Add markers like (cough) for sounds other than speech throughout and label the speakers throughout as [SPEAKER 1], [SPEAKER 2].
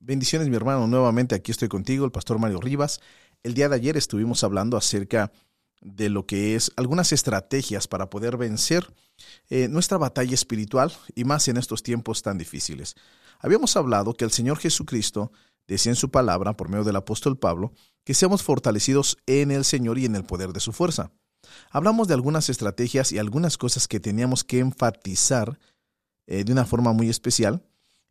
[SPEAKER 1] Bendiciones mi hermano, nuevamente aquí estoy contigo, el pastor Mario Rivas. El día de ayer estuvimos hablando acerca de lo que es algunas estrategias para poder vencer eh, nuestra batalla espiritual y más en estos tiempos tan difíciles. Habíamos hablado que el Señor Jesucristo decía en su palabra, por medio del apóstol Pablo, que seamos fortalecidos en el Señor y en el poder de su fuerza. Hablamos de algunas estrategias y algunas cosas que teníamos que enfatizar eh, de una forma muy especial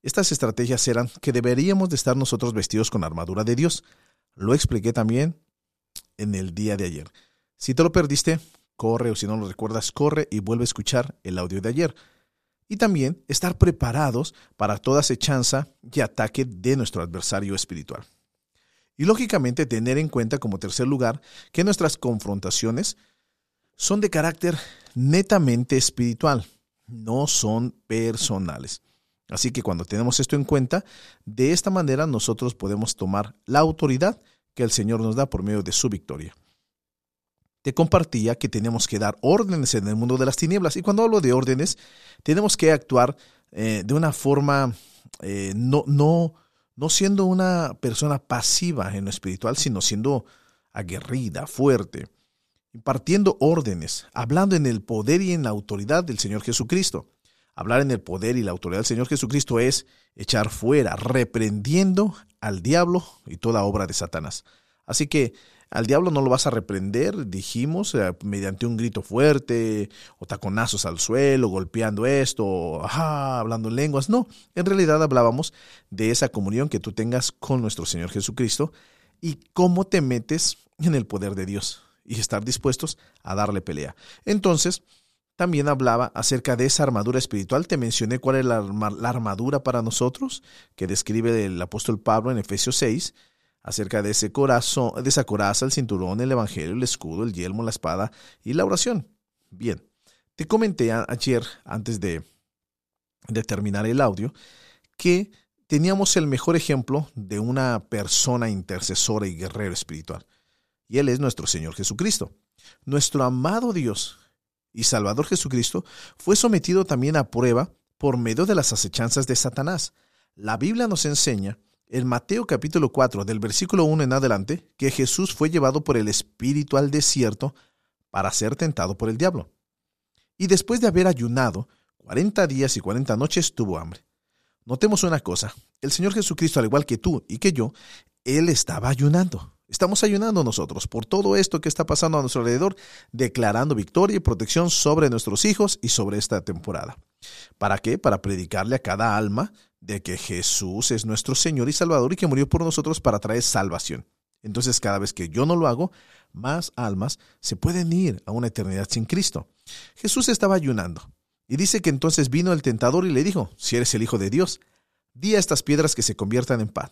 [SPEAKER 1] estas estrategias eran que deberíamos de estar nosotros vestidos con armadura de Dios. Lo expliqué también en el día de ayer. Si te lo perdiste, corre o si no lo recuerdas, corre y vuelve a escuchar el audio de ayer. Y también estar preparados para toda acechanza y ataque de nuestro adversario espiritual. Y lógicamente tener en cuenta como tercer lugar que nuestras confrontaciones son de carácter netamente espiritual, no son personales. Así que cuando tenemos esto en cuenta, de esta manera nosotros podemos tomar la autoridad que el Señor nos da por medio de su victoria. Te compartía que tenemos que dar órdenes en el mundo de las tinieblas. Y cuando hablo de órdenes, tenemos que actuar eh, de una forma, eh, no, no, no siendo una persona pasiva en lo espiritual, sino siendo aguerrida, fuerte, impartiendo órdenes, hablando en el poder y en la autoridad del Señor Jesucristo. Hablar en el poder y la autoridad del Señor Jesucristo es echar fuera, reprendiendo al diablo y toda obra de Satanás. Así que al diablo no lo vas a reprender, dijimos, eh, mediante un grito fuerte, o taconazos al suelo, golpeando esto, ajá, hablando en lenguas. No, en realidad hablábamos de esa comunión que tú tengas con nuestro Señor Jesucristo y cómo te metes en el poder de Dios y estar dispuestos a darle pelea. Entonces, también hablaba acerca de esa armadura espiritual. Te mencioné cuál es la, armadura para nosotros, que describe el apóstol Pablo en Efesios 6, acerca de, ese corazón, de esa coraza, el cinturón, el evangelio, el escudo, el yelmo, la espada y la oración. Bien, te comenté ayer, antes de, de terminar el audio, que teníamos el mejor ejemplo de una persona intercesora y guerrero espiritual. Y Él es nuestro Señor Jesucristo. Nuestro amado Dios y Salvador Jesucristo fue sometido también a prueba por medio de las acechanzas de Satanás. La Biblia nos enseña en Mateo capítulo 4 del versículo 1 en adelante que Jesús fue llevado por el Espíritu al desierto para ser tentado por el diablo. Y después de haber ayunado 40 días y 40 noches tuvo hambre. Notemos una cosa, el Señor Jesucristo, al igual que tú y que yo, Él estaba ayunando. Estamos ayunando nosotros por todo esto que está pasando a nuestro alrededor, declarando victoria y protección sobre nuestros hijos y sobre esta temporada. ¿Para qué? Para predicarle a cada alma de que Jesús es nuestro Señor y Salvador y que murió por nosotros para traer salvación. Entonces cada vez que yo no lo hago, más almas se pueden ir a una eternidad sin Cristo. Jesús estaba ayunando y dice que entonces vino el tentador y le dijo, si eres el Hijo de Dios, di a estas piedras que se conviertan en pan.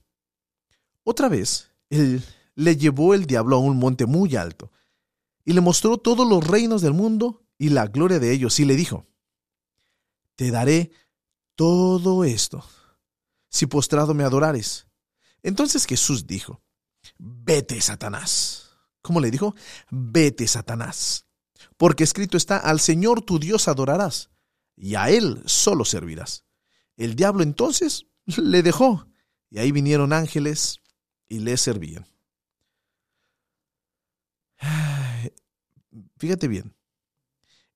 [SPEAKER 1] Otra vez, él le llevó el diablo a un monte muy alto y le mostró todos los reinos del mundo y la gloria de ellos y le dijo, te daré todo esto si postrado me adorares. Entonces Jesús dijo, vete, Satanás. ¿Cómo le dijo? Vete, Satanás. Porque escrito está, al Señor tu Dios adorarás, y a Él solo servirás. El diablo entonces le dejó, y ahí vinieron ángeles y le servían. (sighs) Fíjate bien,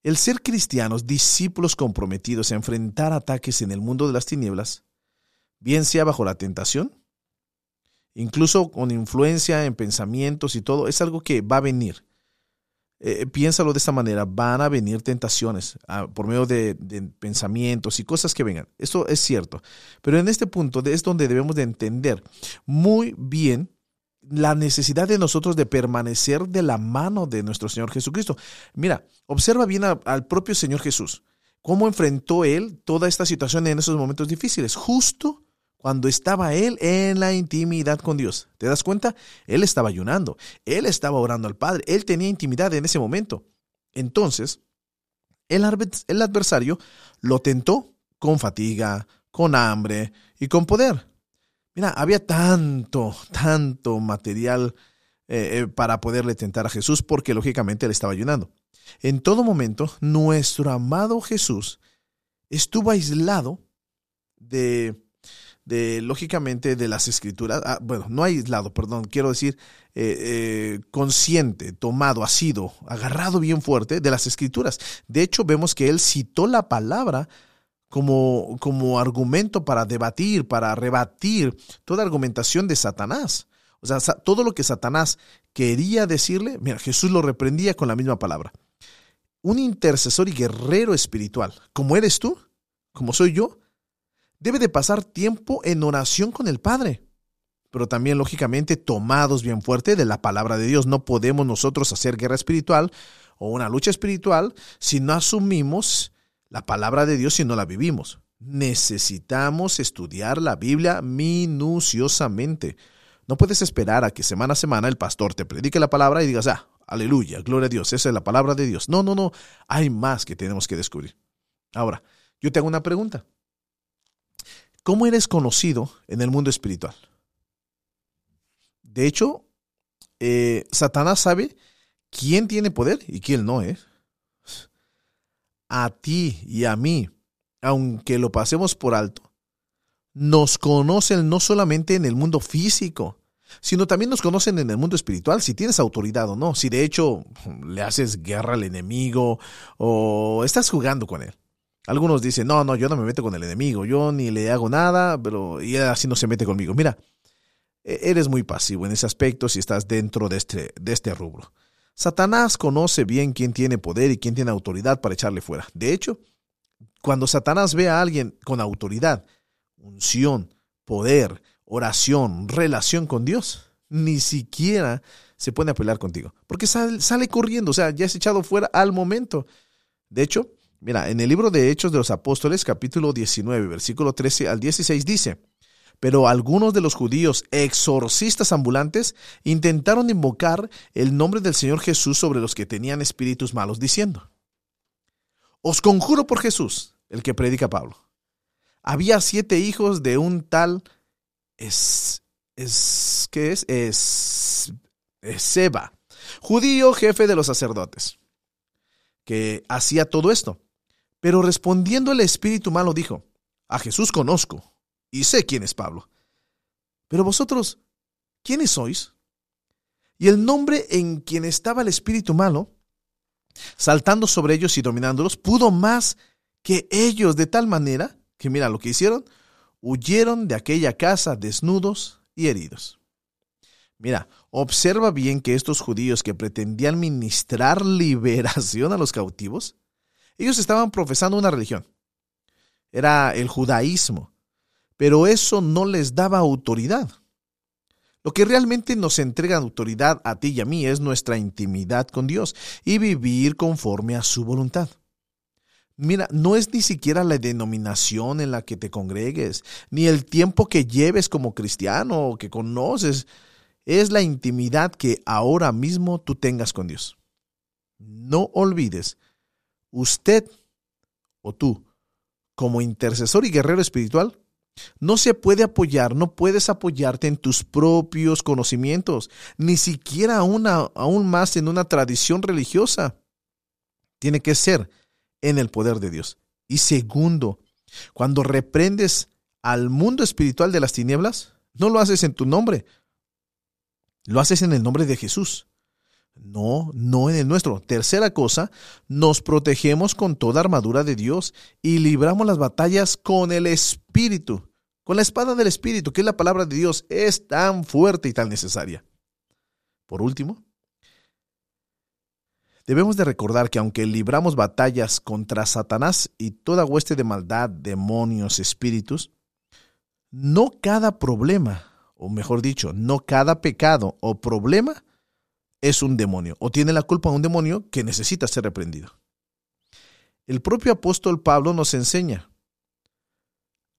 [SPEAKER 1] el ser cristianos, discípulos comprometidos a enfrentar ataques en el mundo de las tinieblas, bien sea bajo la tentación, incluso con influencia en pensamientos y todo, es algo que va a venir. Eh, piénsalo de esta manera, van a venir tentaciones ah, por medio de, pensamientos y cosas que vengan. Eso es cierto. Pero en este punto es donde debemos de entender muy bien la necesidad de nosotros de permanecer de la mano de nuestro Señor Jesucristo. Mira, observa bien al propio Señor Jesús, cómo enfrentó Él toda esta situación en esos momentos difíciles. Justo cuando estaba él en la intimidad con Dios. ¿Te das cuenta? Él estaba ayunando, él estaba orando al Padre, él tenía intimidad en ese momento. Entonces, el, adversario lo tentó con fatiga, con hambre y con poder. Mira, había tanto, tanto material eh, eh, para poderle tentar a Jesús porque lógicamente él estaba ayunando. En todo momento, nuestro amado Jesús estuvo aislado de, de lógicamente, de las escrituras. Ah, bueno, no aislado, perdón, quiero decir eh, consciente, tomado, ha sido agarrado bien fuerte de las escrituras. De hecho, vemos que él citó la palabra como, como argumento para debatir, para rebatir toda argumentación de Satanás. O sea, todo lo que Satanás quería decirle, mira, Jesús lo reprendía con la misma palabra. Un intercesor y guerrero espiritual, como eres tú, como soy yo, debe de pasar tiempo en oración con el Padre. Pero también, lógicamente, tomados bien fuerte de la palabra de Dios. No podemos nosotros hacer guerra espiritual o una lucha espiritual si no asumimos la palabra de Dios si no la vivimos. Necesitamos estudiar la Biblia minuciosamente. No puedes esperar a que semana a semana el pastor te predique la palabra y digas, ah, aleluya, gloria a Dios, esa es la palabra de Dios. No, no, no, hay más que tenemos que descubrir. Ahora, yo te hago una pregunta. ¿Cómo eres conocido en el mundo espiritual? De hecho, eh, Satanás sabe quién tiene poder y quién no, ¿eh? a ti y a mí, aunque lo pasemos por alto, nos conocen no solamente en el mundo físico, sino también nos conocen en el mundo espiritual, si tienes autoridad o no, si de hecho le haces guerra al enemigo o estás jugando con él. Algunos dicen, no, no, yo no me meto con el enemigo, yo ni le hago nada, pero y así no se mete conmigo. Mira, e-, eres muy pasivo en ese aspecto si estás dentro de este, de este rubro. Satanás conoce bien quién tiene poder y quién tiene autoridad para echarle fuera. De hecho, cuando Satanás ve a alguien con autoridad, unción, poder, oración, relación con Dios, ni siquiera se pone a contigo, porque sale, sale corriendo, o sea, ya es echado fuera al momento. De hecho, mira, en el libro de Hechos de los Apóstoles, capítulo 19, versículo 13 al 16 dice, pero algunos de los judíos exorcistas ambulantes intentaron invocar el nombre del Señor Jesús sobre los que tenían espíritus malos, diciendo, Os conjuro por Jesús, el que predica Pablo. Había siete hijos de un tal es, es ¿qué es? Es, Seba, judío jefe de los sacerdotes, que hacía todo esto. Pero respondiendo el espíritu malo dijo, a Jesús conozco y sé quién es Pablo. Pero vosotros, ¿quiénes sois? Y el nombre en quien estaba el espíritu malo, saltando sobre ellos y dominándolos, pudo más que ellos de tal manera que mira lo que hicieron, huyeron de aquella casa desnudos y heridos. Mira, observa bien que estos judíos que pretendían ministrar (laughs) liberación a los cautivos, ellos estaban profesando una religión. Era el judaísmo pero eso no les daba autoridad. Lo que realmente nos entrega autoridad a ti y a mí es nuestra intimidad con Dios y vivir conforme a su voluntad. Mira, no es ni siquiera la denominación en la que te congregues, ni el tiempo que lleves como cristiano o que conoces, es la intimidad que ahora mismo tú tengas con Dios. No olvides, usted o tú, como intercesor y guerrero espiritual, no se puede apoyar, no puedes apoyarte en tus propios conocimientos, ni siquiera aún más en una tradición religiosa. Tiene que ser en el poder de Dios. Y segundo, cuando reprendes al mundo espiritual de las tinieblas, no lo haces en tu nombre, lo haces en el nombre de Jesús. No, no en el nuestro. Tercera cosa, nos protegemos con toda armadura de Dios y libramos las batallas con el Espíritu, con la espada del Espíritu, que es la palabra de Dios, es tan fuerte y tan necesaria. Por último, debemos de recordar que aunque libramos batallas contra Satanás y toda hueste de maldad, demonios, espíritus, no cada problema, o mejor dicho, no cada pecado o problema es un demonio o tiene la culpa de un demonio que necesita ser reprendido. El propio apóstol Pablo nos enseña.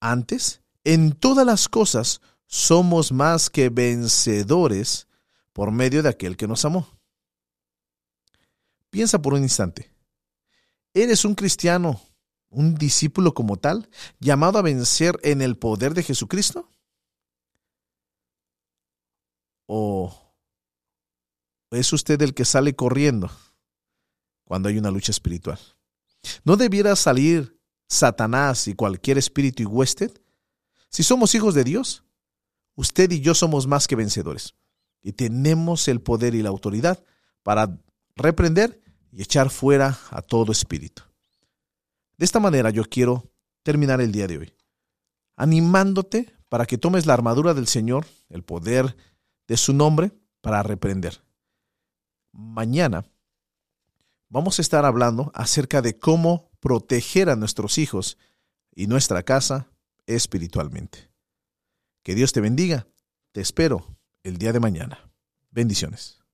[SPEAKER 1] Antes, En todas las cosas somos más que vencedores por medio de aquel que nos amó. Piensa por un instante. ¿Eres un cristiano, un discípulo como tal, llamado a vencer en el poder de Jesucristo? ¿O es usted el que sale corriendo cuando hay una lucha espiritual? ¿No debiera salir Satanás y cualquier espíritu y huésped si somos hijos de Dios, usted y yo somos más que vencedores y tenemos el poder y la autoridad para reprender y echar fuera a todo espíritu. De esta manera yo quiero terminar el día de hoy, animándote para que tomes la armadura del Señor, el poder de su nombre, para reprender. Mañana vamos a estar hablando acerca de cómo proteger a nuestros hijos y nuestra casa espiritualmente. Que Dios te bendiga. Te espero el día de mañana. Bendiciones.